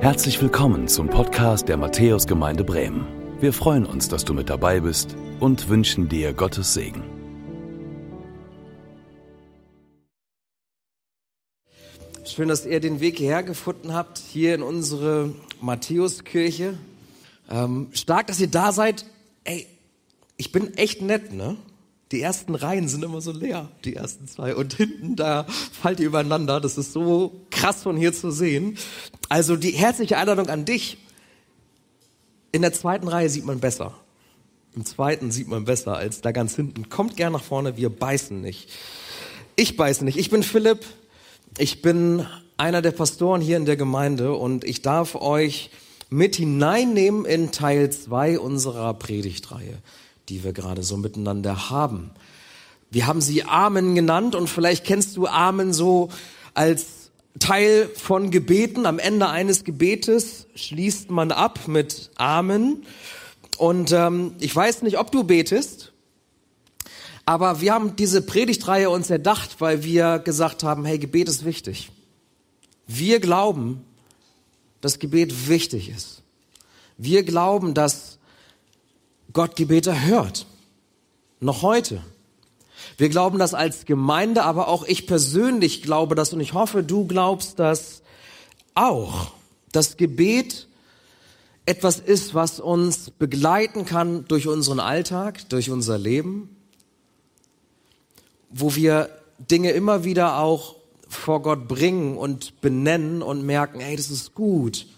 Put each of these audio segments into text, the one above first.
Herzlich willkommen zum Podcast der Matthäusgemeinde Bremen. Wir freuen uns, dass du mit dabei bist und wünschen dir Gottes Segen. Schön, dass ihr den Weg hierher gefunden habt, hier in unsere Matthäuskirche. Ähm, stark, dass ihr da seid. Ey, ich bin echt nett, ne? Die ersten Reihen sind immer so leer, die ersten zwei. Und hinten, da fallt ihr übereinander. Das ist so krass von hier zu sehen. Also die herzliche Einladung an dich. In der zweiten Reihe sieht man besser. Im zweiten sieht man besser als da ganz hinten. Kommt gern nach vorne, wir beißen nicht. Ich beiße nicht. Ich bin Philipp. Ich bin einer der Pastoren hier in der Gemeinde und ich darf euch mit hineinnehmen in Teil zwei unserer Predigtreihe die wir gerade so miteinander haben. Wir haben sie Amen genannt und vielleicht kennst du Amen so als Teil von Gebeten. Am Ende eines Gebetes schließt man ab mit Amen. Und ähm, ich weiß nicht, ob du betest, aber wir haben diese Predigtreihe uns erdacht, weil wir gesagt haben, hey, Gebet ist wichtig. Wir glauben, dass Gebet wichtig ist. Wir glauben, dass Gott Gebete hört. Noch heute. Wir glauben das als Gemeinde, aber auch ich persönlich glaube das und ich hoffe, du glaubst das auch. Das Gebet etwas ist, was uns begleiten kann durch unseren Alltag, durch unser Leben, wo wir Dinge immer wieder auch vor Gott bringen und benennen und merken, hey, das ist gut,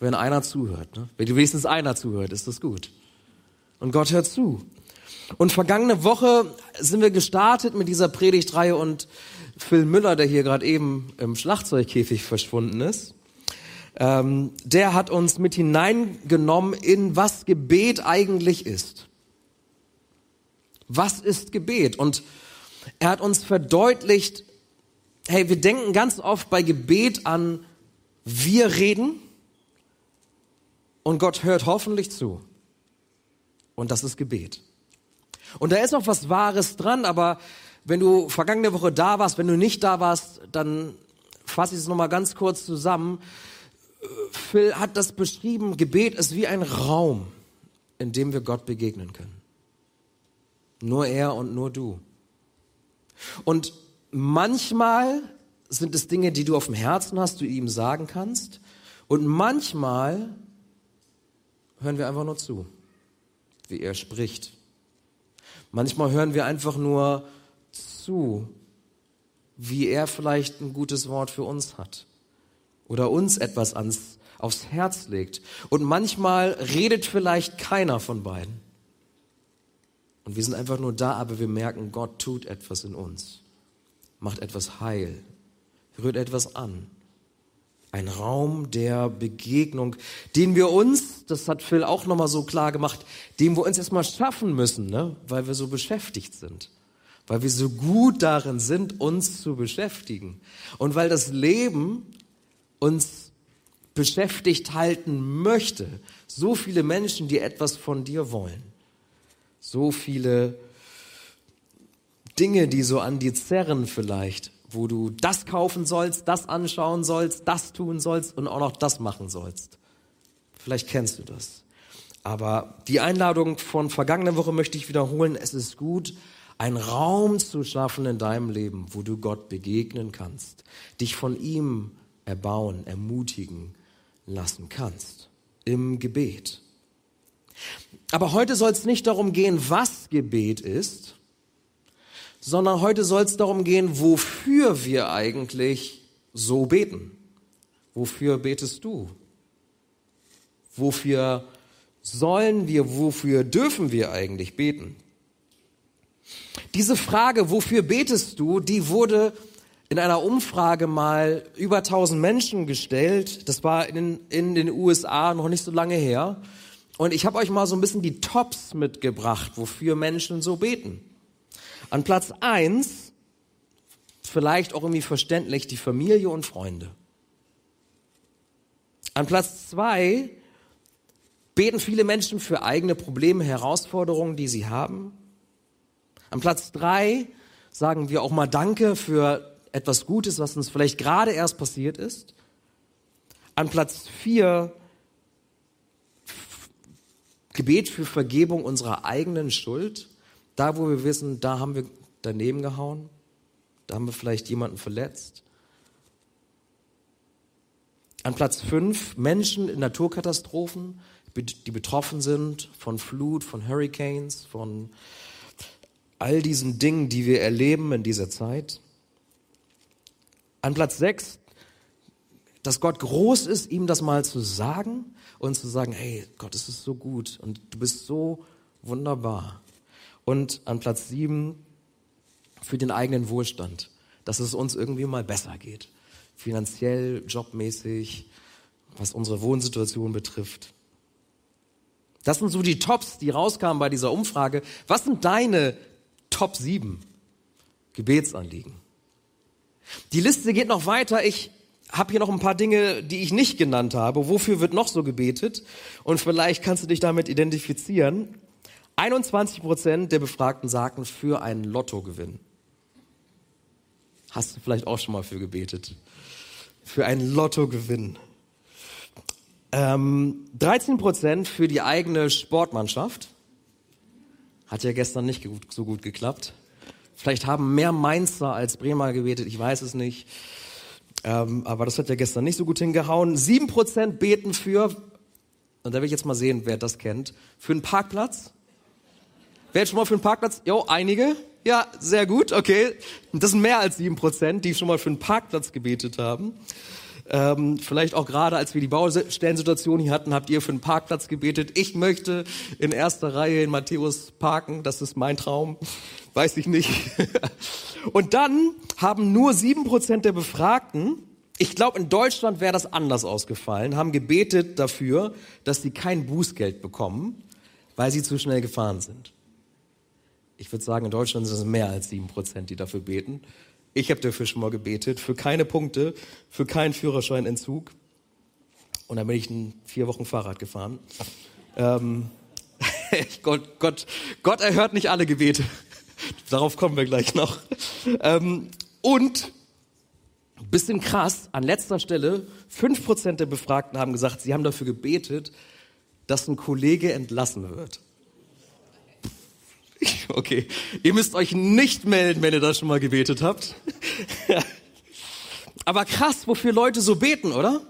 wenn einer zuhört. Ne? Wenn wenigstens einer zuhört, ist das gut. Und Gott hört zu. Und vergangene Woche sind wir gestartet mit dieser Predigtreihe und Phil Müller, der hier gerade eben im Schlagzeugkäfig verschwunden ist, ähm, der hat uns mit hineingenommen in was Gebet eigentlich ist. Was ist Gebet? Und er hat uns verdeutlicht, hey, wir denken ganz oft bei Gebet an wir reden und Gott hört hoffentlich zu. Und das ist Gebet. Und da ist noch was Wahres dran, aber wenn du vergangene Woche da warst, wenn du nicht da warst, dann fasse ich es nochmal ganz kurz zusammen. Phil hat das beschrieben, Gebet ist wie ein Raum, in dem wir Gott begegnen können. Nur er und nur du. Und manchmal sind es Dinge, die du auf dem Herzen hast, du ihm sagen kannst. Und manchmal hören wir einfach nur zu wie er spricht. Manchmal hören wir einfach nur zu, wie er vielleicht ein gutes Wort für uns hat oder uns etwas ans, aufs Herz legt. Und manchmal redet vielleicht keiner von beiden. Und wir sind einfach nur da, aber wir merken, Gott tut etwas in uns, macht etwas heil, rührt etwas an. Ein Raum der Begegnung, den wir uns, das hat Phil auch nochmal so klar gemacht, den wir uns erstmal schaffen müssen, ne? weil wir so beschäftigt sind. Weil wir so gut darin sind, uns zu beschäftigen. Und weil das Leben uns beschäftigt halten möchte. So viele Menschen, die etwas von dir wollen. So viele Dinge, die so an dir zerren vielleicht wo du das kaufen sollst, das anschauen sollst, das tun sollst und auch noch das machen sollst. Vielleicht kennst du das. Aber die Einladung von vergangener Woche möchte ich wiederholen. Es ist gut, einen Raum zu schaffen in deinem Leben, wo du Gott begegnen kannst, dich von ihm erbauen, ermutigen lassen kannst. Im Gebet. Aber heute soll es nicht darum gehen, was Gebet ist, sondern heute soll es darum gehen, wofür wir eigentlich so beten. Wofür betest du? Wofür sollen wir, wofür dürfen wir eigentlich beten? Diese Frage, wofür betest du, die wurde in einer Umfrage mal über 1000 Menschen gestellt. Das war in, in den USA noch nicht so lange her. Und ich habe euch mal so ein bisschen die Tops mitgebracht, wofür Menschen so beten. An Platz eins, vielleicht auch irgendwie verständlich, die Familie und Freunde. An Platz zwei beten viele Menschen für eigene Probleme, Herausforderungen, die sie haben. An Platz drei sagen wir auch mal Danke für etwas Gutes, was uns vielleicht gerade erst passiert ist. An Platz vier Gebet für Vergebung unserer eigenen Schuld. Da, wo wir wissen, da haben wir daneben gehauen. Da haben wir vielleicht jemanden verletzt. An Platz fünf Menschen in Naturkatastrophen, die betroffen sind von Flut, von Hurricanes, von all diesen Dingen, die wir erleben in dieser Zeit. An Platz sechs, dass Gott groß ist, ihm das mal zu sagen und zu sagen, hey, Gott, es ist so gut und du bist so wunderbar. Und an Platz sieben, für den eigenen Wohlstand, dass es uns irgendwie mal besser geht. Finanziell, jobmäßig, was unsere Wohnsituation betrifft. Das sind so die Tops, die rauskamen bei dieser Umfrage. Was sind deine Top 7 Gebetsanliegen? Die Liste geht noch weiter. Ich habe hier noch ein paar Dinge, die ich nicht genannt habe. Wofür wird noch so gebetet? Und vielleicht kannst du dich damit identifizieren. 21 Prozent der Befragten sagten für einen Lottogewinn. Hast du vielleicht auch schon mal für gebetet? Für einen Lottogewinn. Ähm, 13 Prozent für die eigene Sportmannschaft. Hat ja gestern nicht so gut geklappt. Vielleicht haben mehr Mainzer als Bremer gebetet, ich weiß es nicht. Ähm, aber das hat ja gestern nicht so gut hingehauen. 7 Prozent beten für, und da will ich jetzt mal sehen, wer das kennt, für einen Parkplatz. Wer hat schon mal für einen Parkplatz? Jo, einige. Ja, sehr gut, okay. Das sind mehr als sieben Prozent, die schon mal für einen Parkplatz gebetet haben. Ähm, vielleicht auch gerade, als wir die Baustellensituation hier hatten, habt ihr für einen Parkplatz gebetet. Ich möchte in erster Reihe in Matthäus parken. Das ist mein Traum. Weiß ich nicht. Und dann haben nur sieben Prozent der Befragten, ich glaube, in Deutschland wäre das anders ausgefallen, haben gebetet dafür, dass sie kein Bußgeld bekommen, weil sie zu schnell gefahren sind. Ich würde sagen, in Deutschland sind es mehr als sieben Prozent, die dafür beten. Ich habe dafür schon mal gebetet, für keine Punkte, für keinen Führerscheinentzug. Und dann bin ich in vier Wochen Fahrrad gefahren. Ähm, Gott, Gott, Gott erhört nicht alle Gebete. Darauf kommen wir gleich noch. Ähm, und bisschen krass, an letzter Stelle, fünf Prozent der Befragten haben gesagt, sie haben dafür gebetet, dass ein Kollege entlassen wird. Okay, ihr müsst euch nicht melden, wenn ihr das schon mal gebetet habt. Aber krass, wofür Leute so beten, oder?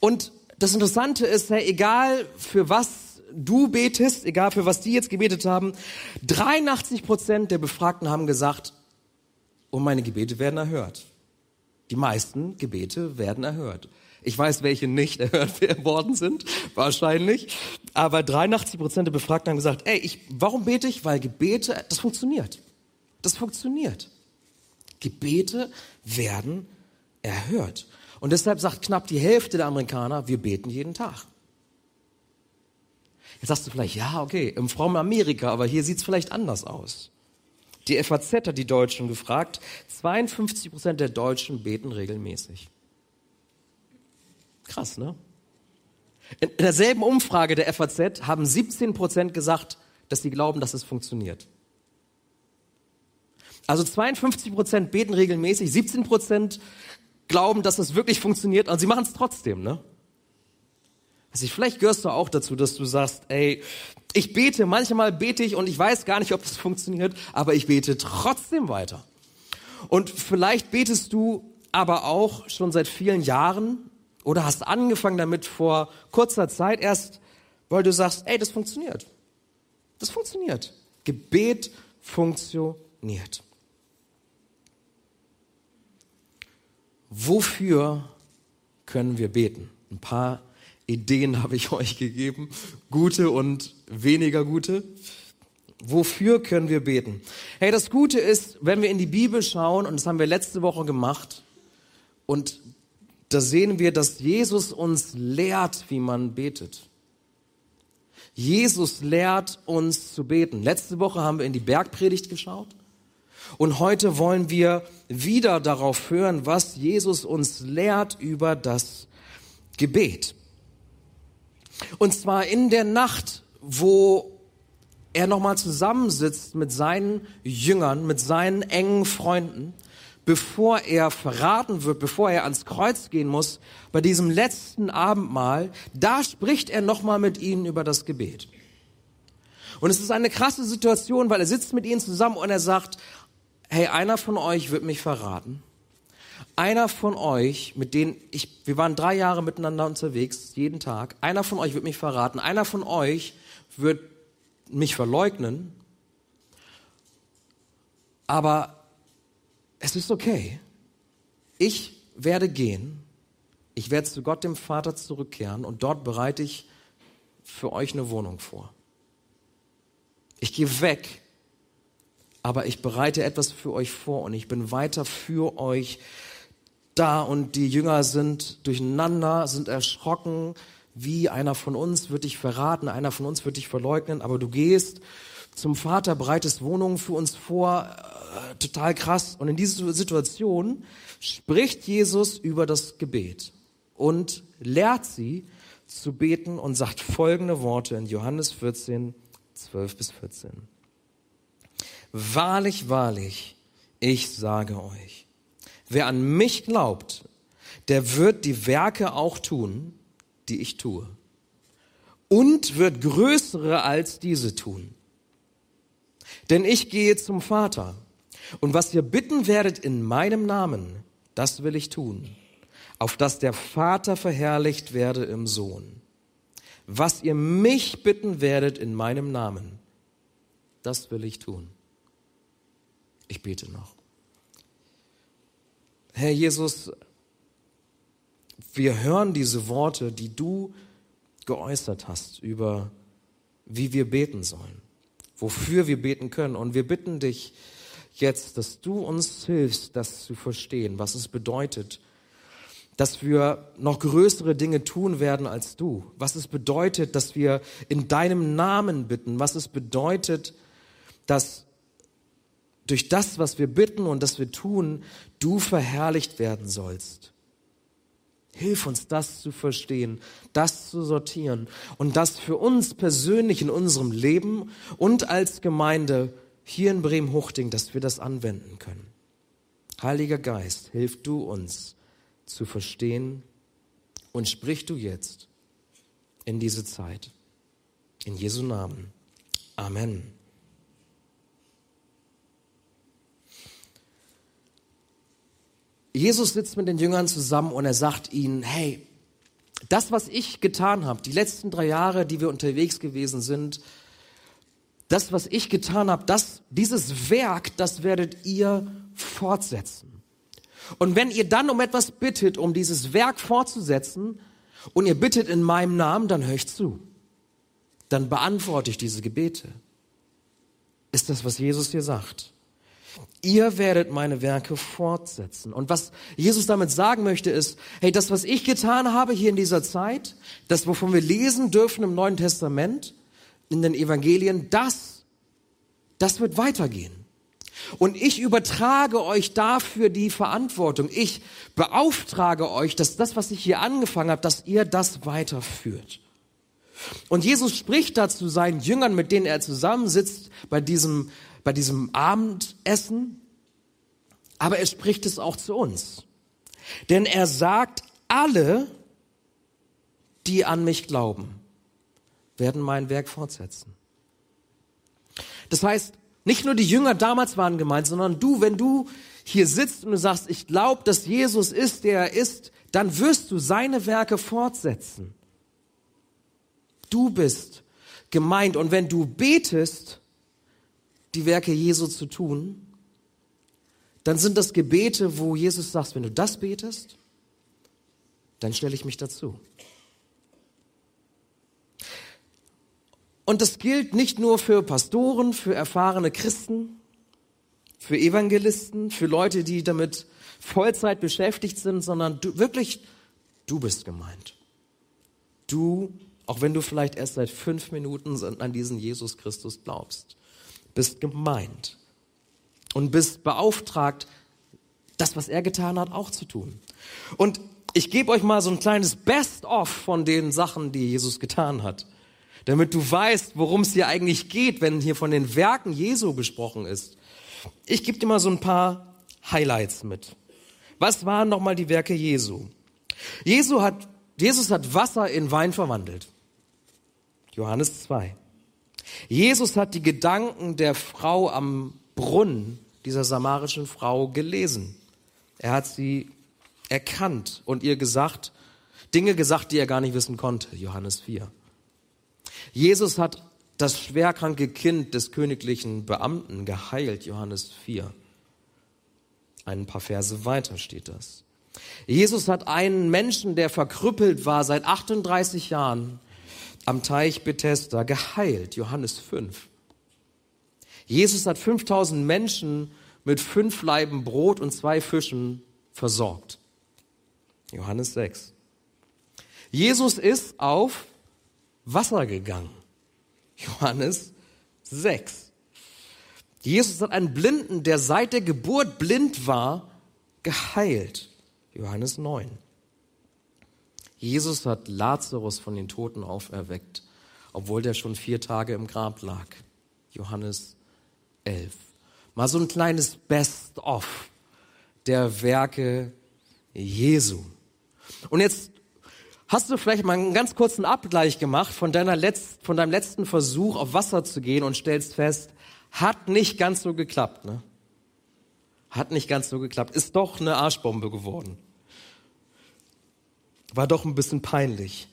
Und das Interessante ist, ja, egal für was du betest, egal für was die jetzt gebetet haben, 83 Prozent der Befragten haben gesagt, und meine Gebete werden erhört. Die meisten Gebete werden erhört. Ich weiß, welche nicht erhört worden sind, wahrscheinlich. Aber 83 Prozent der Befragten haben gesagt, ey, ich, warum bete ich? Weil Gebete, das funktioniert. Das funktioniert. Gebete werden erhört. Und deshalb sagt knapp die Hälfte der Amerikaner, wir beten jeden Tag. Jetzt sagst du vielleicht, ja, okay, im frommen Amerika, aber hier sieht's vielleicht anders aus. Die FAZ hat die Deutschen gefragt, 52 Prozent der Deutschen beten regelmäßig. Krass, ne? In derselben Umfrage der FAZ haben 17 Prozent gesagt, dass sie glauben, dass es funktioniert. Also 52 Prozent beten regelmäßig, 17 Prozent glauben, dass es wirklich funktioniert und sie machen es trotzdem, ne? Also vielleicht gehörst du auch dazu, dass du sagst, ey, ich bete, manchmal bete ich und ich weiß gar nicht, ob das funktioniert, aber ich bete trotzdem weiter. Und vielleicht betest du aber auch schon seit vielen Jahren oder hast angefangen damit vor kurzer Zeit erst, weil du sagst, ey, das funktioniert. Das funktioniert. Gebet funktioniert. Wofür können wir beten? Ein paar Ideen habe ich euch gegeben, gute und weniger gute. Wofür können wir beten? Hey, das Gute ist, wenn wir in die Bibel schauen, und das haben wir letzte Woche gemacht, und da sehen wir, dass Jesus uns lehrt, wie man betet. Jesus lehrt uns zu beten. Letzte Woche haben wir in die Bergpredigt geschaut. Und heute wollen wir wieder darauf hören, was Jesus uns lehrt über das Gebet. Und zwar in der Nacht, wo er nochmal zusammensitzt mit seinen Jüngern, mit seinen engen Freunden, bevor er verraten wird, bevor er ans Kreuz gehen muss, bei diesem letzten Abendmahl, da spricht er nochmal mit ihnen über das Gebet. Und es ist eine krasse Situation, weil er sitzt mit ihnen zusammen und er sagt, hey, einer von euch wird mich verraten. Einer von euch, mit denen ich, wir waren drei Jahre miteinander unterwegs, jeden Tag, einer von euch wird mich verraten, einer von euch wird mich verleugnen, aber es ist okay. Ich werde gehen, ich werde zu Gott dem Vater zurückkehren und dort bereite ich für euch eine Wohnung vor. Ich gehe weg, aber ich bereite etwas für euch vor und ich bin weiter für euch da und die Jünger sind durcheinander, sind erschrocken, wie einer von uns wird dich verraten, einer von uns wird dich verleugnen, aber du gehst zum Vater, bereitest Wohnungen für uns vor, äh, total krass. Und in dieser Situation spricht Jesus über das Gebet und lehrt sie zu beten und sagt folgende Worte in Johannes 14, 12 bis 14. Wahrlich, wahrlich, ich sage euch, wer an mich glaubt, der wird die Werke auch tun, die ich tue. Und wird größere als diese tun. Denn ich gehe zum Vater. Und was ihr bitten werdet in meinem Namen, das will ich tun, auf dass der Vater verherrlicht werde im Sohn. Was ihr mich bitten werdet in meinem Namen, das will ich tun. Ich bete noch. Herr Jesus, wir hören diese Worte, die du geäußert hast über, wie wir beten sollen, wofür wir beten können. Und wir bitten dich jetzt, dass du uns hilfst, das zu verstehen, was es bedeutet, dass wir noch größere Dinge tun werden als du, was es bedeutet, dass wir in deinem Namen bitten, was es bedeutet, dass durch das, was wir bitten und das wir tun, du verherrlicht werden sollst. Hilf uns, das zu verstehen, das zu sortieren und das für uns persönlich in unserem Leben und als Gemeinde hier in Bremen-Huchting, dass wir das anwenden können. Heiliger Geist, hilf du uns, zu verstehen und sprich du jetzt in diese Zeit. In Jesu Namen. Amen. Jesus sitzt mit den Jüngern zusammen und er sagt ihnen, hey, das, was ich getan habe, die letzten drei Jahre, die wir unterwegs gewesen sind, das, was ich getan habe, das, dieses Werk, das werdet ihr fortsetzen. Und wenn ihr dann um etwas bittet, um dieses Werk fortzusetzen, und ihr bittet in meinem Namen, dann höre ich zu. Dann beantworte ich diese Gebete. Ist das, was Jesus hier sagt? Ihr werdet meine Werke fortsetzen. Und was Jesus damit sagen möchte, ist, hey, das, was ich getan habe hier in dieser Zeit, das, wovon wir lesen dürfen im Neuen Testament, in den Evangelien, das, das wird weitergehen. Und ich übertrage euch dafür die Verantwortung. Ich beauftrage euch, dass das, was ich hier angefangen habe, dass ihr das weiterführt. Und Jesus spricht dazu seinen Jüngern, mit denen er zusammensitzt bei diesem, bei diesem Abendessen. Aber er spricht es auch zu uns. Denn er sagt, alle, die an mich glauben, werden mein Werk fortsetzen. Das heißt, nicht nur die Jünger damals waren gemeint, sondern du, wenn du hier sitzt und du sagst, ich glaube, dass Jesus ist, der er ist, dann wirst du seine Werke fortsetzen. Du bist gemeint. Und wenn du betest, die Werke Jesu zu tun, dann sind das Gebete, wo Jesus sagt, wenn du das betest, dann stelle ich mich dazu. Und das gilt nicht nur für Pastoren, für erfahrene Christen, für Evangelisten, für Leute, die damit Vollzeit beschäftigt sind, sondern du, wirklich, du bist gemeint. Du, auch wenn du vielleicht erst seit fünf Minuten an diesen Jesus Christus glaubst, bist gemeint und bist beauftragt, das, was er getan hat, auch zu tun. Und ich gebe euch mal so ein kleines Best-of von den Sachen, die Jesus getan hat damit du weißt, worum es hier eigentlich geht, wenn hier von den Werken Jesu gesprochen ist. Ich gebe dir mal so ein paar Highlights mit. Was waren nochmal die Werke Jesu? Jesu hat, Jesus hat Wasser in Wein verwandelt. Johannes 2. Jesus hat die Gedanken der Frau am Brunnen, dieser samarischen Frau, gelesen. Er hat sie erkannt und ihr gesagt, Dinge gesagt, die er gar nicht wissen konnte. Johannes 4. Jesus hat das schwerkranke Kind des königlichen Beamten geheilt. Johannes 4. Ein paar Verse weiter steht das. Jesus hat einen Menschen, der verkrüppelt war seit 38 Jahren, am Teich Bethesda geheilt. Johannes 5. Jesus hat 5000 Menschen mit fünf Leiben Brot und zwei Fischen versorgt. Johannes 6. Jesus ist auf Wasser gegangen. Johannes 6. Jesus hat einen Blinden, der seit der Geburt blind war, geheilt. Johannes 9. Jesus hat Lazarus von den Toten auferweckt, obwohl der schon vier Tage im Grab lag. Johannes 11. Mal so ein kleines Best-of der Werke Jesu. Und jetzt hast du vielleicht mal einen ganz kurzen Abgleich gemacht von, deiner Letz-, von deinem letzten Versuch, auf Wasser zu gehen und stellst fest, hat nicht ganz so geklappt. Ne? Hat nicht ganz so geklappt. Ist doch eine Arschbombe geworden. War doch ein bisschen peinlich.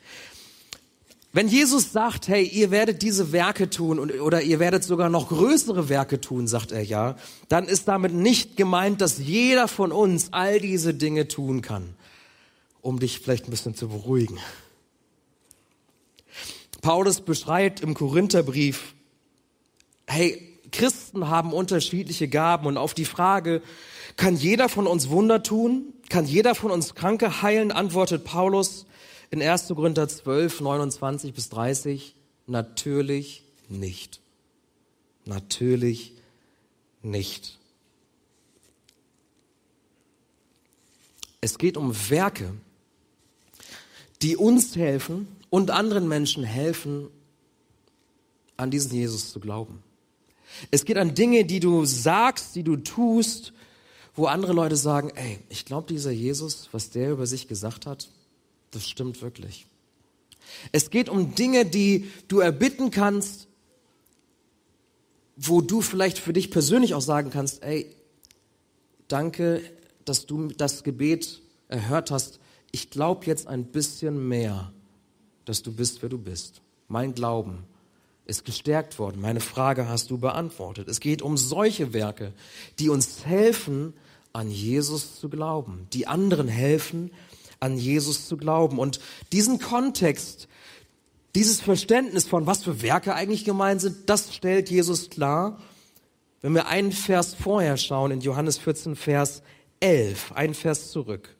Wenn Jesus sagt, hey, ihr werdet diese Werke tun und, oder ihr werdet sogar noch größere Werke tun, sagt er ja, dann ist damit nicht gemeint, dass jeder von uns all diese Dinge tun kann, um dich vielleicht ein bisschen zu beruhigen. Paulus beschreibt im Korintherbrief, hey, Christen haben unterschiedliche Gaben und auf die Frage, kann jeder von uns Wunder tun? Kann jeder von uns Kranke heilen? Antwortet Paulus in 1. Korinther 12, 29 bis 30. Natürlich nicht. Natürlich nicht. Es geht um Werke, die uns helfen und anderen Menschen helfen, an diesen Jesus zu glauben. Es geht an Dinge, die du sagst, die du tust, wo andere Leute sagen, ey, ich glaube, dieser Jesus, was der über sich gesagt hat, das stimmt wirklich. Es geht um Dinge, die du erbitten kannst, wo du vielleicht für dich persönlich auch sagen kannst, ey, danke, dass du das Gebet erhört hast. Ich glaube jetzt ein bisschen mehr, dass du bist, wer du bist. Mein Glauben ist gestärkt worden. Meine Frage hast du beantwortet. Es geht um solche Werke, die uns helfen, an Jesus zu glauben, die anderen helfen, an Jesus zu glauben. Und diesen Kontext, dieses Verständnis von was für Werke eigentlich gemeint sind, das stellt Jesus klar, wenn wir einen Vers vorher schauen, in Johannes 14, Vers 11, einen Vers zurück.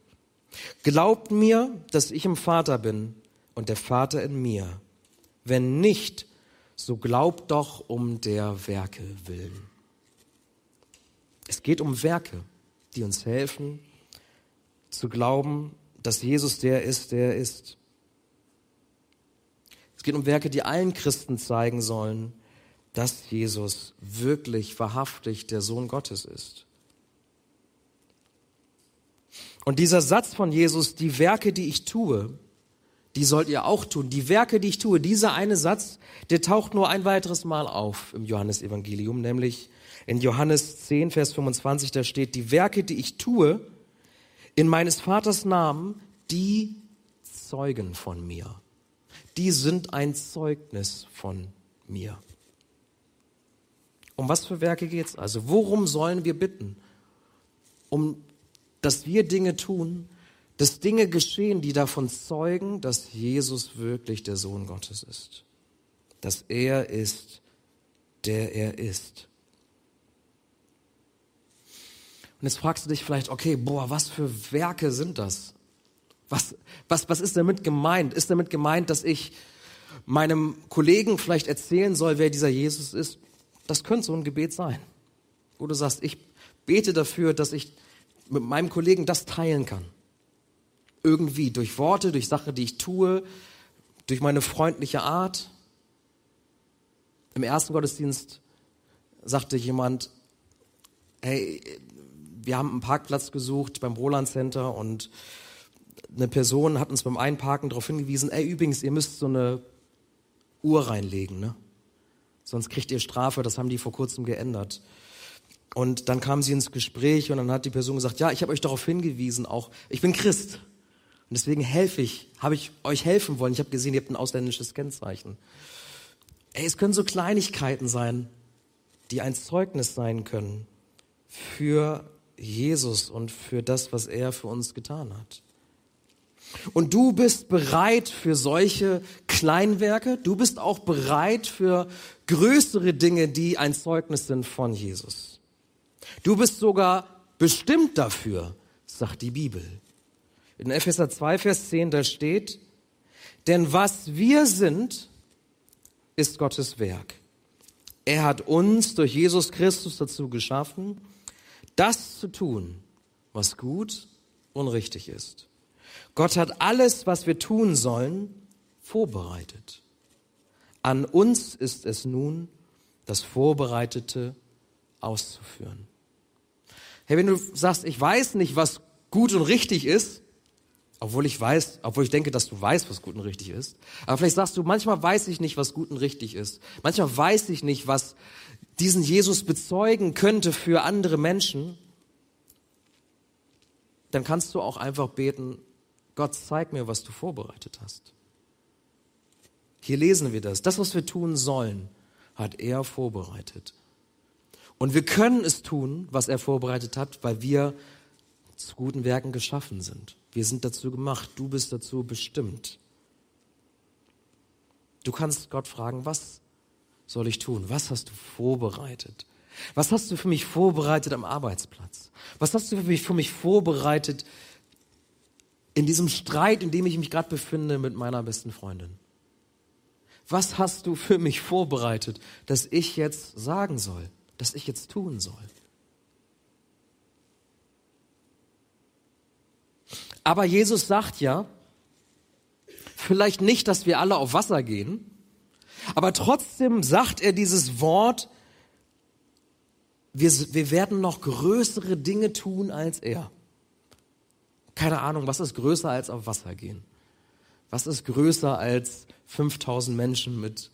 Glaubt mir, dass ich im Vater bin und der Vater in mir. Wenn nicht, so glaubt doch um der Werke willen. Es geht um Werke die uns helfen zu glauben, dass Jesus der ist, der er ist. Es geht um Werke, die allen Christen zeigen sollen, dass Jesus wirklich wahrhaftig der Sohn Gottes ist. Und dieser Satz von Jesus, die Werke, die ich tue, die sollt ihr auch tun. Die Werke, die ich tue, dieser eine Satz, der taucht nur ein weiteres Mal auf im Johannesevangelium, nämlich in Johannes 10, Vers 25, da steht, die Werke, die ich tue, in meines Vaters Namen, die zeugen von mir. Die sind ein Zeugnis von mir. Um was für Werke geht's also? Worum sollen wir bitten? Um, dass wir Dinge tun, dass Dinge geschehen, die davon zeugen, dass Jesus wirklich der Sohn Gottes ist. Dass er ist, der er ist. Und jetzt fragst du dich vielleicht, okay, boah, was für Werke sind das? Was, was, was ist damit gemeint? Ist damit gemeint, dass ich meinem Kollegen vielleicht erzählen soll, wer dieser Jesus ist? Das könnte so ein Gebet sein. Wo du sagst, ich bete dafür, dass ich mit meinem Kollegen das teilen kann. Irgendwie, durch Worte, durch Sachen, die ich tue, durch meine freundliche Art. Im ersten Gottesdienst sagte jemand, hey, wir haben einen Parkplatz gesucht beim Roland Center und eine Person hat uns beim Einparken darauf hingewiesen, ey, übrigens, ihr müsst so eine Uhr reinlegen, ne? Sonst kriegt ihr Strafe, das haben die vor kurzem geändert. Und dann kam sie ins Gespräch und dann hat die Person gesagt, ja, ich habe euch darauf hingewiesen, auch ich bin Christ. Und deswegen helfe ich, habe ich euch helfen wollen. Ich habe gesehen, ihr habt ein ausländisches Kennzeichen. Ey, es können so Kleinigkeiten sein, die ein Zeugnis sein können für Jesus und für das, was er für uns getan hat. Und du bist bereit für solche Kleinwerke. Du bist auch bereit für größere Dinge, die ein Zeugnis sind von Jesus. Du bist sogar bestimmt dafür, sagt die Bibel. In Epheser 2, Vers 10, da steht, denn was wir sind, ist Gottes Werk. Er hat uns durch Jesus Christus dazu geschaffen, das zu tun, was gut und richtig ist. Gott hat alles, was wir tun sollen, vorbereitet. An uns ist es nun, das Vorbereitete auszuführen. Hey, wenn du sagst, ich weiß nicht, was gut und richtig ist, obwohl ich weiß, obwohl ich denke, dass du weißt, was gut und richtig ist, aber vielleicht sagst du, manchmal weiß ich nicht, was gut und richtig ist. Manchmal weiß ich nicht, was diesen Jesus bezeugen könnte für andere Menschen. Dann kannst du auch einfach beten, Gott, zeig mir, was du vorbereitet hast. Hier lesen wir das. Das, was wir tun sollen, hat er vorbereitet. Und wir können es tun, was er vorbereitet hat, weil wir zu guten Werken geschaffen sind. Wir sind dazu gemacht. Du bist dazu bestimmt. Du kannst Gott fragen, was soll ich tun? Was hast du vorbereitet? Was hast du für mich vorbereitet am Arbeitsplatz? Was hast du für mich, für mich vorbereitet in diesem Streit, in dem ich mich gerade befinde mit meiner besten Freundin? Was hast du für mich vorbereitet, dass ich jetzt sagen soll, dass ich jetzt tun soll? Aber Jesus sagt ja, vielleicht nicht, dass wir alle auf Wasser gehen, aber trotzdem sagt er dieses Wort, wir, wir werden noch größere Dinge tun als er. Keine Ahnung, was ist größer als auf Wasser gehen? Was ist größer als 5000 Menschen mit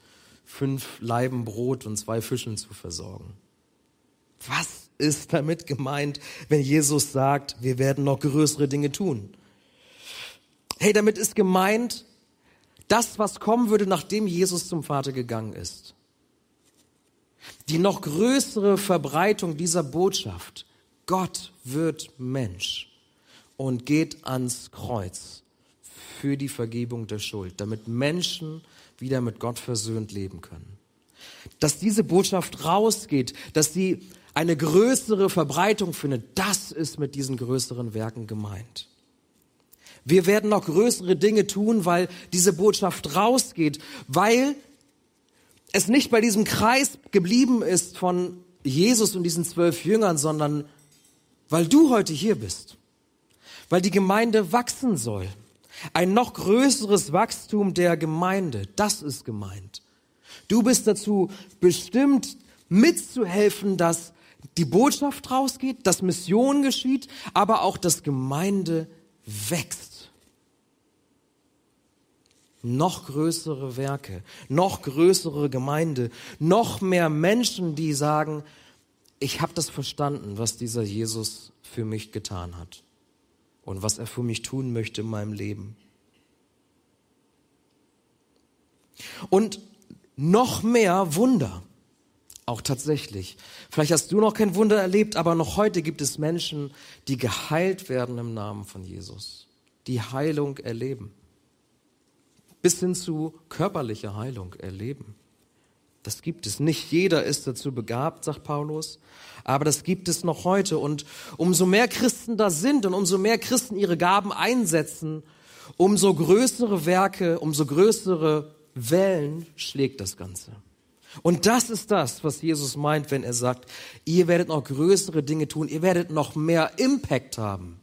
fünf Leiben Brot und zwei Fischen zu versorgen? Was ist damit gemeint, wenn Jesus sagt, wir werden noch größere Dinge tun? Hey, damit ist gemeint, das, was kommen würde, nachdem Jesus zum Vater gegangen ist. Die noch größere Verbreitung dieser Botschaft. Gott wird Mensch und geht ans Kreuz für die Vergebung der Schuld, damit Menschen wieder mit Gott versöhnt leben können. Dass diese Botschaft rausgeht, dass sie eine größere Verbreitung findet, das ist mit diesen größeren Werken gemeint. Wir werden noch größere Dinge tun, weil diese Botschaft rausgeht, weil es nicht bei diesem Kreis geblieben ist von Jesus und diesen zwölf Jüngern, sondern weil du heute hier bist weil die Gemeinde wachsen soll. Ein noch größeres Wachstum der Gemeinde, das ist gemeint. Du bist dazu bestimmt, mitzuhelfen, dass die Botschaft rausgeht, dass Mission geschieht, aber auch, dass Gemeinde wächst. Noch größere Werke, noch größere Gemeinde, noch mehr Menschen, die sagen, ich habe das verstanden, was dieser Jesus für mich getan hat und was er für mich tun möchte in meinem Leben. Und noch mehr Wunder. Auch tatsächlich. Vielleicht hast du noch kein Wunder erlebt, aber noch heute gibt es Menschen, die geheilt werden im Namen von Jesus, die Heilung erleben. Bis hin zu körperlicher Heilung erleben. Das gibt es. Nicht jeder ist dazu begabt, sagt Paulus, aber das gibt es noch heute. Und umso mehr Christen da sind und umso mehr Christen ihre Gaben einsetzen, umso größere Werke, umso größere Wellen schlägt das Ganze. Und das ist das, was Jesus meint, wenn er sagt, ihr werdet noch größere Dinge tun, ihr werdet noch mehr Impact haben,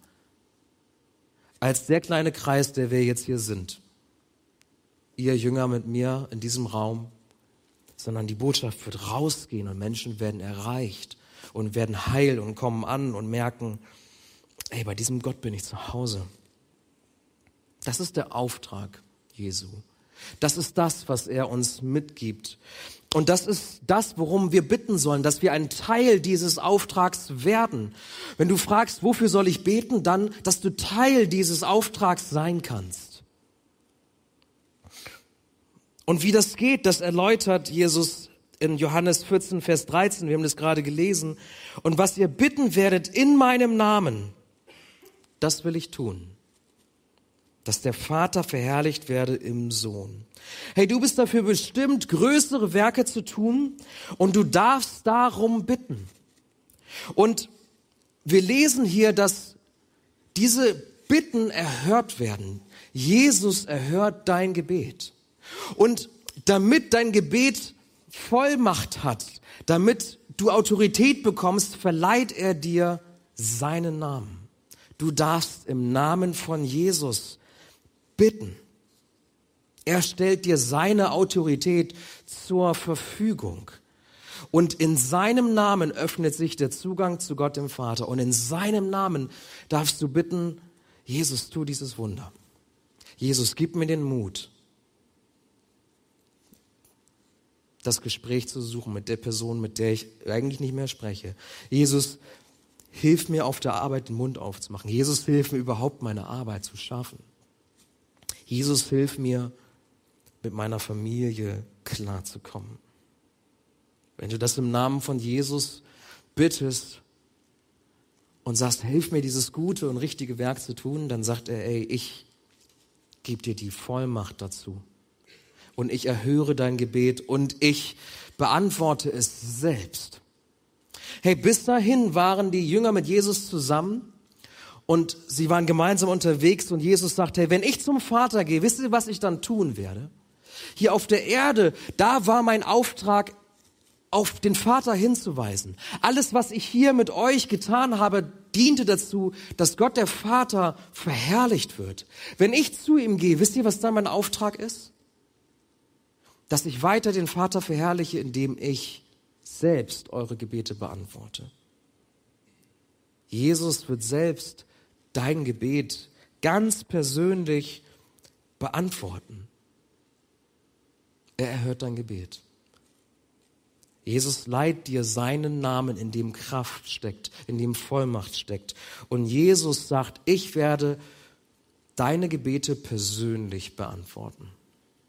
als der kleine Kreis, der wir jetzt hier sind. Ihr Jünger mit mir in diesem Raum, sondern die Botschaft wird rausgehen und Menschen werden erreicht und werden heil und kommen an und merken, ey, bei diesem Gott bin ich zu Hause. Das ist der Auftrag Jesu. Das ist das, was er uns mitgibt. Und das ist das, worum wir bitten sollen, dass wir ein Teil dieses Auftrags werden. Wenn du fragst, wofür soll ich beten, dann, dass du Teil dieses Auftrags sein kannst. Und wie das geht, das erläutert Jesus in Johannes 14, Vers 13. Wir haben das gerade gelesen. Und was ihr bitten werdet in meinem Namen, das will ich tun dass der Vater verherrlicht werde im Sohn. Hey, du bist dafür bestimmt, größere Werke zu tun und du darfst darum bitten. Und wir lesen hier, dass diese Bitten erhört werden. Jesus erhört dein Gebet. Und damit dein Gebet Vollmacht hat, damit du Autorität bekommst, verleiht er dir seinen Namen. Du darfst im Namen von Jesus bitten. Er stellt dir seine Autorität zur Verfügung. Und in seinem Namen öffnet sich der Zugang zu Gott dem Vater. Und in seinem Namen darfst du bitten, Jesus, tu dieses Wunder. Jesus, gib mir den Mut, das Gespräch zu suchen mit der Person, mit der ich eigentlich nicht mehr spreche. Jesus, hilf mir auf der Arbeit den Mund aufzumachen. Jesus, hilf mir überhaupt meine Arbeit zu schaffen. Jesus, hilf mir, mit meiner Familie klarzukommen. Wenn du das im Namen von Jesus bittest und sagst, hilf mir dieses gute und richtige Werk zu tun, dann sagt er, ey, ich gebe dir die Vollmacht dazu. Und ich erhöre dein Gebet und ich beantworte es selbst. Hey, bis dahin waren die Jünger mit Jesus zusammen und sie waren gemeinsam unterwegs und Jesus sagte, hey, wenn ich zum Vater gehe, wisst ihr, was ich dann tun werde? Hier auf der Erde, da war mein Auftrag, auf den Vater hinzuweisen. Alles, was ich hier mit euch getan habe, diente dazu, dass Gott der Vater verherrlicht wird. Wenn ich zu ihm gehe, wisst ihr, was dann mein Auftrag ist? Dass ich weiter den Vater verherrliche, indem ich selbst eure Gebete beantworte. Jesus wird selbst dein Gebet ganz persönlich beantworten. Er erhört dein Gebet. Jesus leiht dir seinen Namen, in dem Kraft steckt, in dem Vollmacht steckt. Und Jesus sagt, ich werde deine Gebete persönlich beantworten,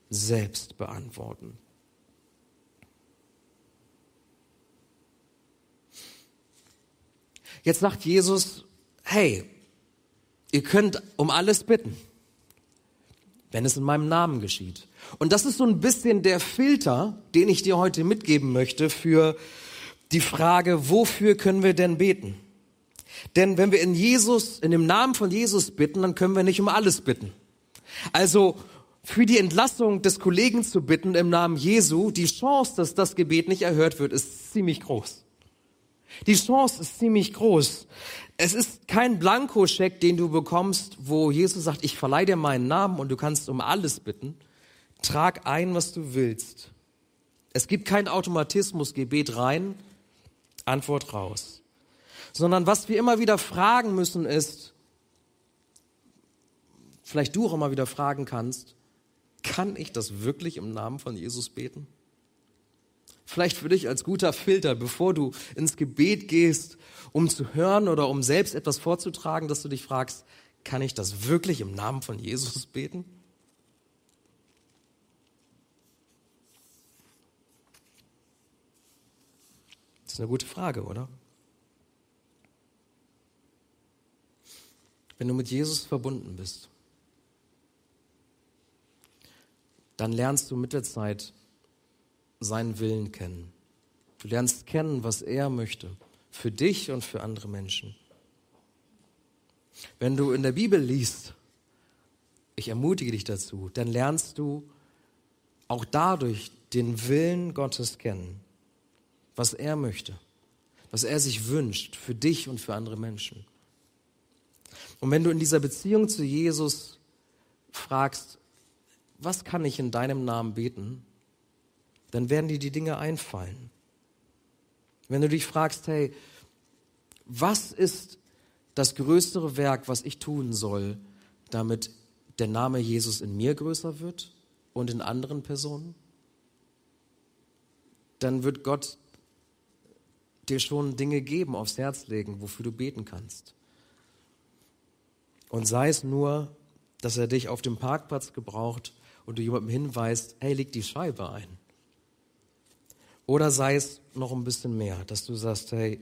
selbst beantworten. Jetzt sagt Jesus, hey, Ihr könnt um alles bitten, wenn es in meinem Namen geschieht. Und das ist so ein bisschen der Filter, den ich dir heute mitgeben möchte für die Frage, wofür können wir denn beten? Denn wenn wir in Jesus, in dem Namen von Jesus bitten, dann können wir nicht um alles bitten. Also für die Entlassung des Kollegen zu bitten im Namen Jesu, die Chance, dass das Gebet nicht erhört wird, ist ziemlich groß. Die Chance ist ziemlich groß. Es ist kein Blankoscheck, den du bekommst, wo Jesus sagt, ich verleihe dir meinen Namen und du kannst um alles bitten. Trag ein, was du willst. Es gibt kein Automatismus, Gebet rein, Antwort raus. Sondern was wir immer wieder fragen müssen ist, vielleicht du auch immer wieder fragen kannst, kann ich das wirklich im Namen von Jesus beten? Vielleicht für dich als guter Filter, bevor du ins Gebet gehst, um zu hören oder um selbst etwas vorzutragen, dass du dich fragst, kann ich das wirklich im Namen von Jesus beten? Ist eine gute Frage, oder? Wenn du mit Jesus verbunden bist, dann lernst du mit der Zeit seinen Willen kennen. Du lernst kennen, was er möchte, für dich und für andere Menschen. Wenn du in der Bibel liest, ich ermutige dich dazu, dann lernst du auch dadurch den Willen Gottes kennen, was er möchte, was er sich wünscht für dich und für andere Menschen. Und wenn du in dieser Beziehung zu Jesus fragst, was kann ich in deinem Namen beten, dann werden dir die Dinge einfallen. Wenn du dich fragst, hey, was ist das größere Werk, was ich tun soll, damit der Name Jesus in mir größer wird und in anderen Personen? Dann wird Gott dir schon Dinge geben, aufs Herz legen, wofür du beten kannst. Und sei es nur, dass er dich auf dem Parkplatz gebraucht und du jemandem hinweist, hey, leg die Scheibe ein. Oder sei es noch ein bisschen mehr, dass du sagst, hey,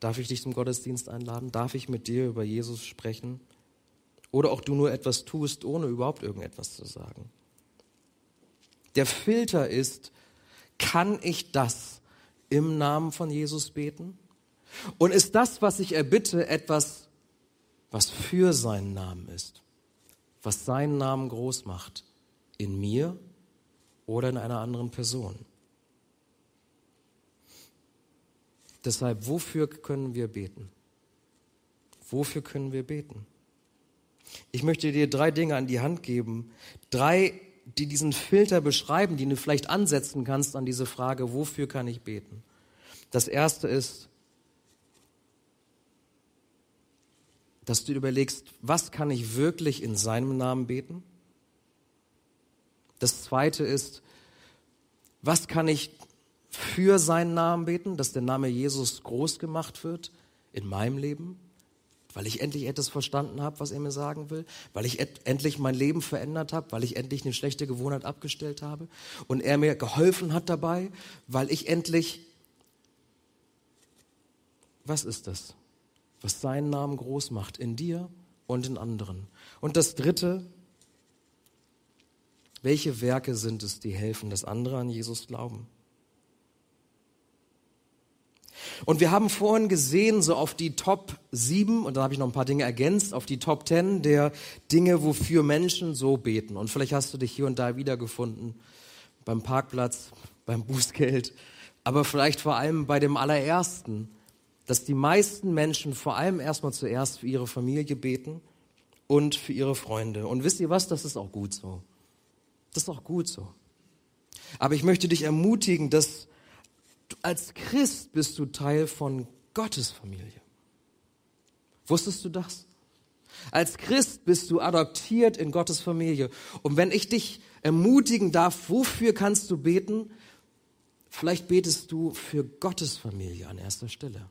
darf ich dich zum Gottesdienst einladen? Darf ich mit dir über Jesus sprechen? Oder auch du nur etwas tust, ohne überhaupt irgendetwas zu sagen. Der Filter ist, kann ich das im Namen von Jesus beten? Und ist das, was ich erbitte, etwas, was für seinen Namen ist? Was seinen Namen groß macht? In mir oder in einer anderen Person? Deshalb, wofür können wir beten? Wofür können wir beten? Ich möchte dir drei Dinge an die Hand geben, drei die diesen Filter beschreiben, die du vielleicht ansetzen kannst an diese Frage, wofür kann ich beten? Das erste ist, dass du überlegst, was kann ich wirklich in seinem Namen beten? Das zweite ist, was kann ich für seinen Namen beten, dass der Name Jesus groß gemacht wird in meinem Leben? Weil ich endlich etwas verstanden habe, was er mir sagen will, weil ich endlich mein Leben verändert habe, weil ich endlich eine schlechte Gewohnheit abgestellt habe und er mir geholfen hat dabei, weil ich endlich, was ist das, was seinen Namen groß macht in dir und in anderen. Und das Dritte, welche Werke sind es, die helfen, dass andere an Jesus glauben? Und wir haben vorhin gesehen, so auf die Top 7, und da habe ich noch ein paar Dinge ergänzt, auf die Top 10 der Dinge, wofür Menschen so beten. Und vielleicht hast du dich hier und da wiedergefunden, beim Parkplatz, beim Bußgeld, aber vielleicht vor allem bei dem allerersten, dass die meisten Menschen vor allem erstmal zuerst für ihre Familie beten und für ihre Freunde. Und wisst ihr was, das ist auch gut so. Das ist auch gut so. Aber ich möchte dich ermutigen, dass als Christ bist du Teil von Gottes Familie. Wusstest du das? Als Christ bist du adoptiert in Gottes Familie. Und wenn ich dich ermutigen darf, wofür kannst du beten? Vielleicht betest du für Gottes Familie an erster Stelle.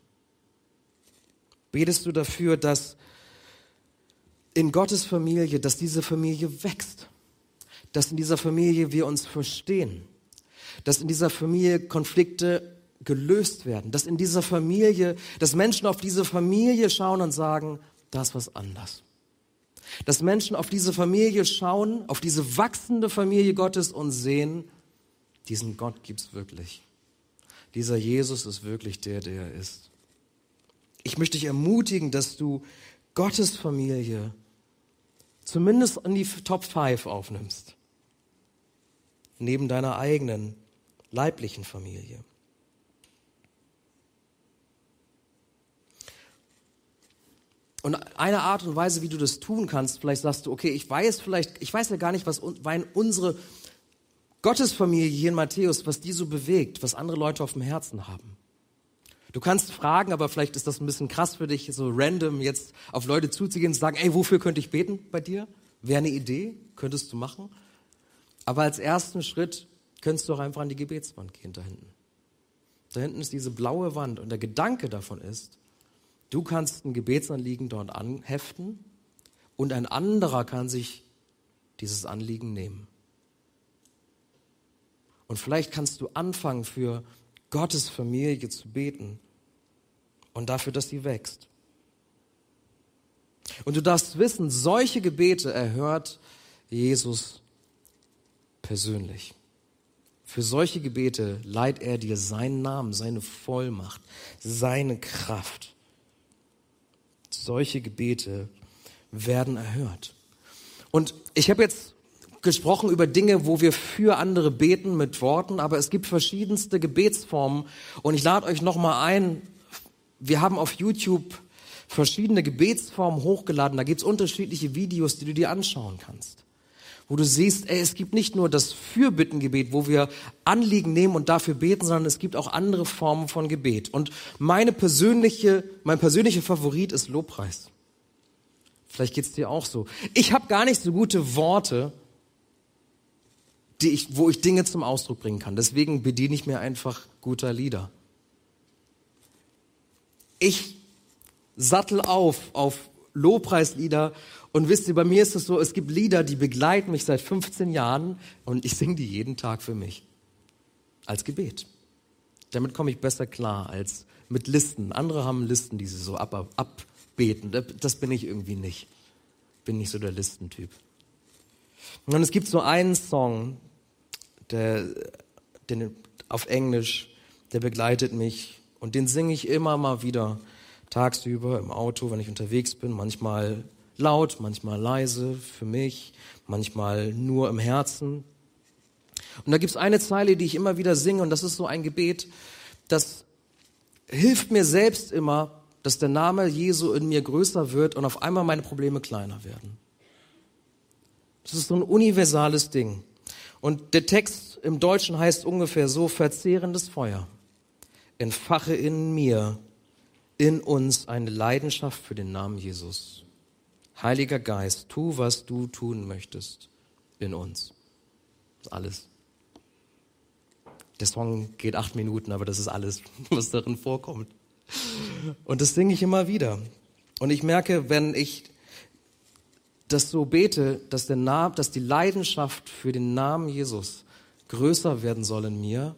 Betest du dafür, dass in Gottes Familie, dass diese Familie wächst, dass in dieser Familie wir uns verstehen, dass in dieser Familie Konflikte gelöst werden, dass in dieser Familie, dass Menschen auf diese Familie schauen und sagen, da ist was anders. Dass Menschen auf diese Familie schauen, auf diese wachsende Familie Gottes und sehen, diesen Gott gibt's wirklich. Dieser Jesus ist wirklich der, der er ist. Ich möchte dich ermutigen, dass du Gottes Familie zumindest in die Top 5 aufnimmst. Neben deiner eigenen leiblichen Familie. Und eine Art und Weise, wie du das tun kannst, vielleicht sagst du, okay, ich weiß vielleicht, ich weiß ja gar nicht, was unsere Gottesfamilie hier in Matthäus, was die so bewegt, was andere Leute auf dem Herzen haben. Du kannst fragen, aber vielleicht ist das ein bisschen krass für dich, so random jetzt auf Leute zuzugehen und zu sagen, ey, wofür könnte ich beten bei dir? Wäre eine Idee, könntest du machen. Aber als ersten Schritt könntest du auch einfach an die Gebetswand gehen da hinten. Da hinten ist diese blaue Wand und der Gedanke davon ist, du kannst ein Gebetsanliegen dort anheften und ein anderer kann sich dieses Anliegen nehmen. Und vielleicht kannst du anfangen, für Gottes Familie zu beten und dafür, dass sie wächst. Und du darfst wissen, solche Gebete erhört Jesus persönlich. Für solche Gebete leiht er dir seinen Namen, seine Vollmacht, seine Kraft. Solche Gebete werden erhört. Und ich habe jetzt gesprochen über Dinge, wo wir für andere beten mit Worten, aber es gibt verschiedenste Gebetsformen. Und ich lade euch noch mal ein, wir haben auf YouTube verschiedene Gebetsformen hochgeladen, da gibt es unterschiedliche Videos, die du dir anschauen kannst wo du siehst, ey, es gibt nicht nur das Fürbittengebet, wo wir Anliegen nehmen und dafür beten, sondern es gibt auch andere Formen von Gebet. Und meine persönliche, mein persönlicher Favorit ist Lobpreis. Vielleicht geht's dir auch so. Ich habe gar nicht so gute Worte, die ich, wo ich Dinge zum Ausdruck bringen kann. Deswegen bediene ich mir einfach guter Lieder. Ich sattel auf auf Lobpreislieder und wisst ihr, bei mir ist es so, es gibt Lieder, die begleiten mich seit 15 Jahren und ich singe die jeden Tag für mich. Als Gebet. Damit komme ich besser klar als mit Listen. Andere haben Listen, die sie so ab, ab, abbeten. Das bin ich irgendwie nicht. Bin nicht so der Listentyp. Und es gibt so einen Song, der, den, auf Englisch, der begleitet mich und den singe ich immer mal wieder tagsüber im Auto, wenn ich unterwegs bin, manchmal laut, manchmal leise für mich, manchmal nur im Herzen. Und da gibt's eine Zeile, die ich immer wieder singe, und das ist so ein Gebet, das hilft mir selbst immer, dass der Name Jesu in mir größer wird und auf einmal meine Probleme kleiner werden. Das ist so ein universales Ding. Und der Text im Deutschen heißt ungefähr so, verzehrendes Feuer. Entfache in mir, in uns eine Leidenschaft für den Namen Jesus. Heiliger Geist, tu, was du tun möchtest in uns. Das ist alles. Der Song geht acht Minuten, aber das ist alles, was darin vorkommt. Und das singe ich immer wieder. Und ich merke, wenn ich das so bete, dass, der Name, dass die Leidenschaft für den Namen Jesus größer werden soll in mir,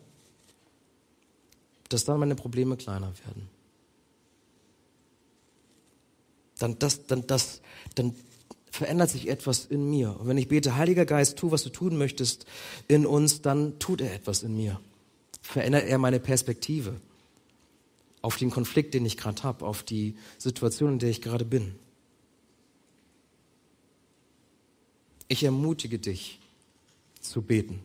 dass dann meine Probleme kleiner werden. Dann, das, dann, das, dann verändert sich etwas in mir. Und wenn ich bete, Heiliger Geist, tu, was du tun möchtest in uns, dann tut er etwas in mir. Verändert er meine Perspektive auf den Konflikt, den ich gerade habe, auf die Situation, in der ich gerade bin. Ich ermutige dich zu beten.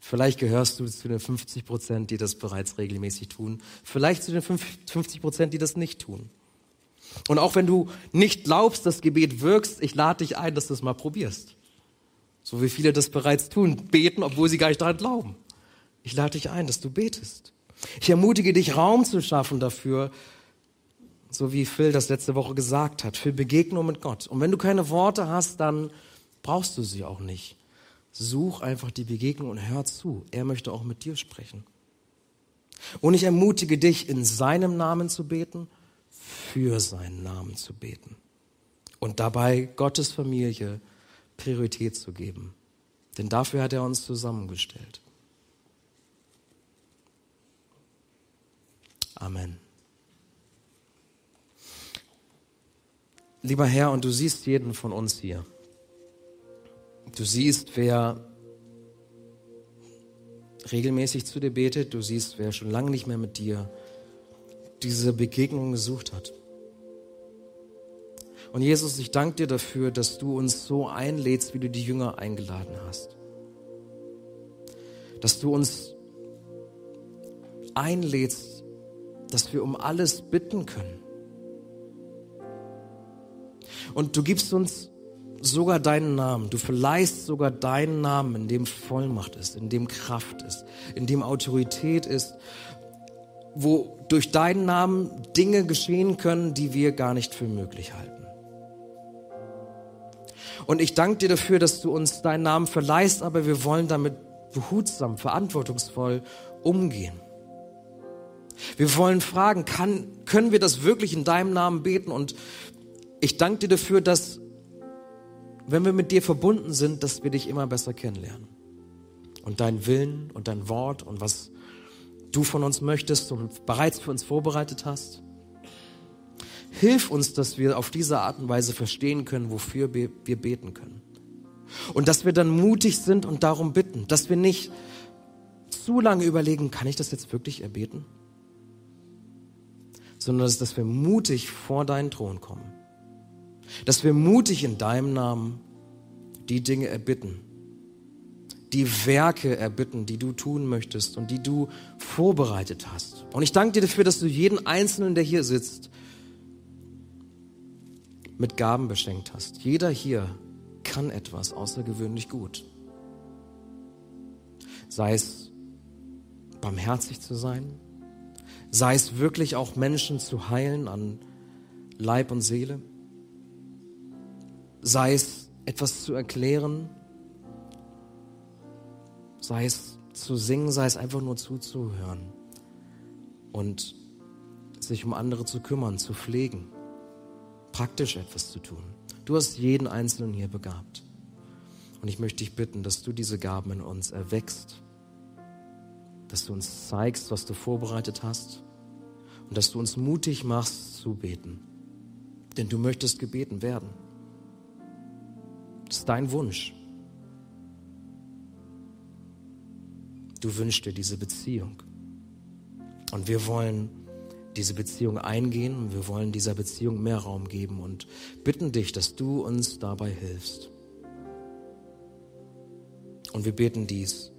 Vielleicht gehörst du zu den 50 Prozent, die das bereits regelmäßig tun. Vielleicht zu den 50 Prozent, die das nicht tun. Und auch wenn du nicht glaubst, dass Gebet wirkst, ich lade dich ein, dass du es mal probierst. So wie viele das bereits tun, beten, obwohl sie gar nicht daran glauben. Ich lade dich ein, dass du betest. Ich ermutige dich, Raum zu schaffen dafür, so wie Phil das letzte Woche gesagt hat, für Begegnung mit Gott. Und wenn du keine Worte hast, dann brauchst du sie auch nicht. Such einfach die Begegnung und hör zu. Er möchte auch mit dir sprechen. Und ich ermutige dich, in seinem Namen zu beten für seinen Namen zu beten und dabei Gottes Familie Priorität zu geben. Denn dafür hat er uns zusammengestellt. Amen. Lieber Herr, und du siehst jeden von uns hier. Du siehst, wer regelmäßig zu dir betet, du siehst, wer schon lange nicht mehr mit dir diese Begegnung gesucht hat. Und Jesus, ich danke dir dafür, dass du uns so einlädst, wie du die Jünger eingeladen hast. Dass du uns einlädst, dass wir um alles bitten können. Und du gibst uns sogar deinen Namen. Du verleihst sogar deinen Namen, in dem Vollmacht ist, in dem Kraft ist, in dem Autorität ist, wo durch deinen Namen Dinge geschehen können, die wir gar nicht für möglich halten. Und ich danke dir dafür, dass du uns deinen Namen verleihst, aber wir wollen damit behutsam, verantwortungsvoll umgehen. Wir wollen fragen, kann, können wir das wirklich in deinem Namen beten? Und ich danke dir dafür, dass, wenn wir mit dir verbunden sind, dass wir dich immer besser kennenlernen. Und deinen Willen und dein Wort und was du von uns möchtest und bereits für uns vorbereitet hast. Hilf uns, dass wir auf diese Art und Weise verstehen können, wofür wir beten können. Und dass wir dann mutig sind und darum bitten, dass wir nicht zu lange überlegen, kann ich das jetzt wirklich erbeten? Sondern dass wir mutig vor deinen Thron kommen. Dass wir mutig in deinem Namen die Dinge erbitten, die Werke erbitten, die du tun möchtest und die du vorbereitet hast. Und ich danke dir dafür, dass du jeden Einzelnen, der hier sitzt, mit Gaben beschenkt hast. Jeder hier kann etwas außergewöhnlich gut. Sei es barmherzig zu sein, sei es wirklich auch Menschen zu heilen an Leib und Seele, sei es etwas zu erklären, sei es zu singen, sei es einfach nur zuzuhören und sich um andere zu kümmern, zu pflegen, praktisch etwas zu tun. Du hast jeden Einzelnen hier begabt. Und ich möchte dich bitten, dass du diese Gaben in uns erwächst, dass du uns zeigst, was du vorbereitet hast und dass du uns mutig machst zu beten. Denn du möchtest gebeten werden. Das ist dein Wunsch. Du wünschst dir diese Beziehung. Und wir wollen diese Beziehung eingehen und wir wollen dieser Beziehung mehr Raum geben und bitten dich, dass du uns dabei hilfst. Und wir beten dies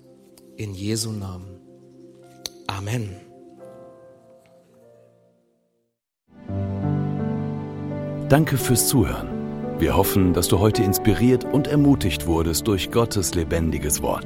in Jesu Namen. Amen. Danke fürs Zuhören. Wir hoffen, dass du heute inspiriert und ermutigt wurdest durch Gottes lebendiges Wort.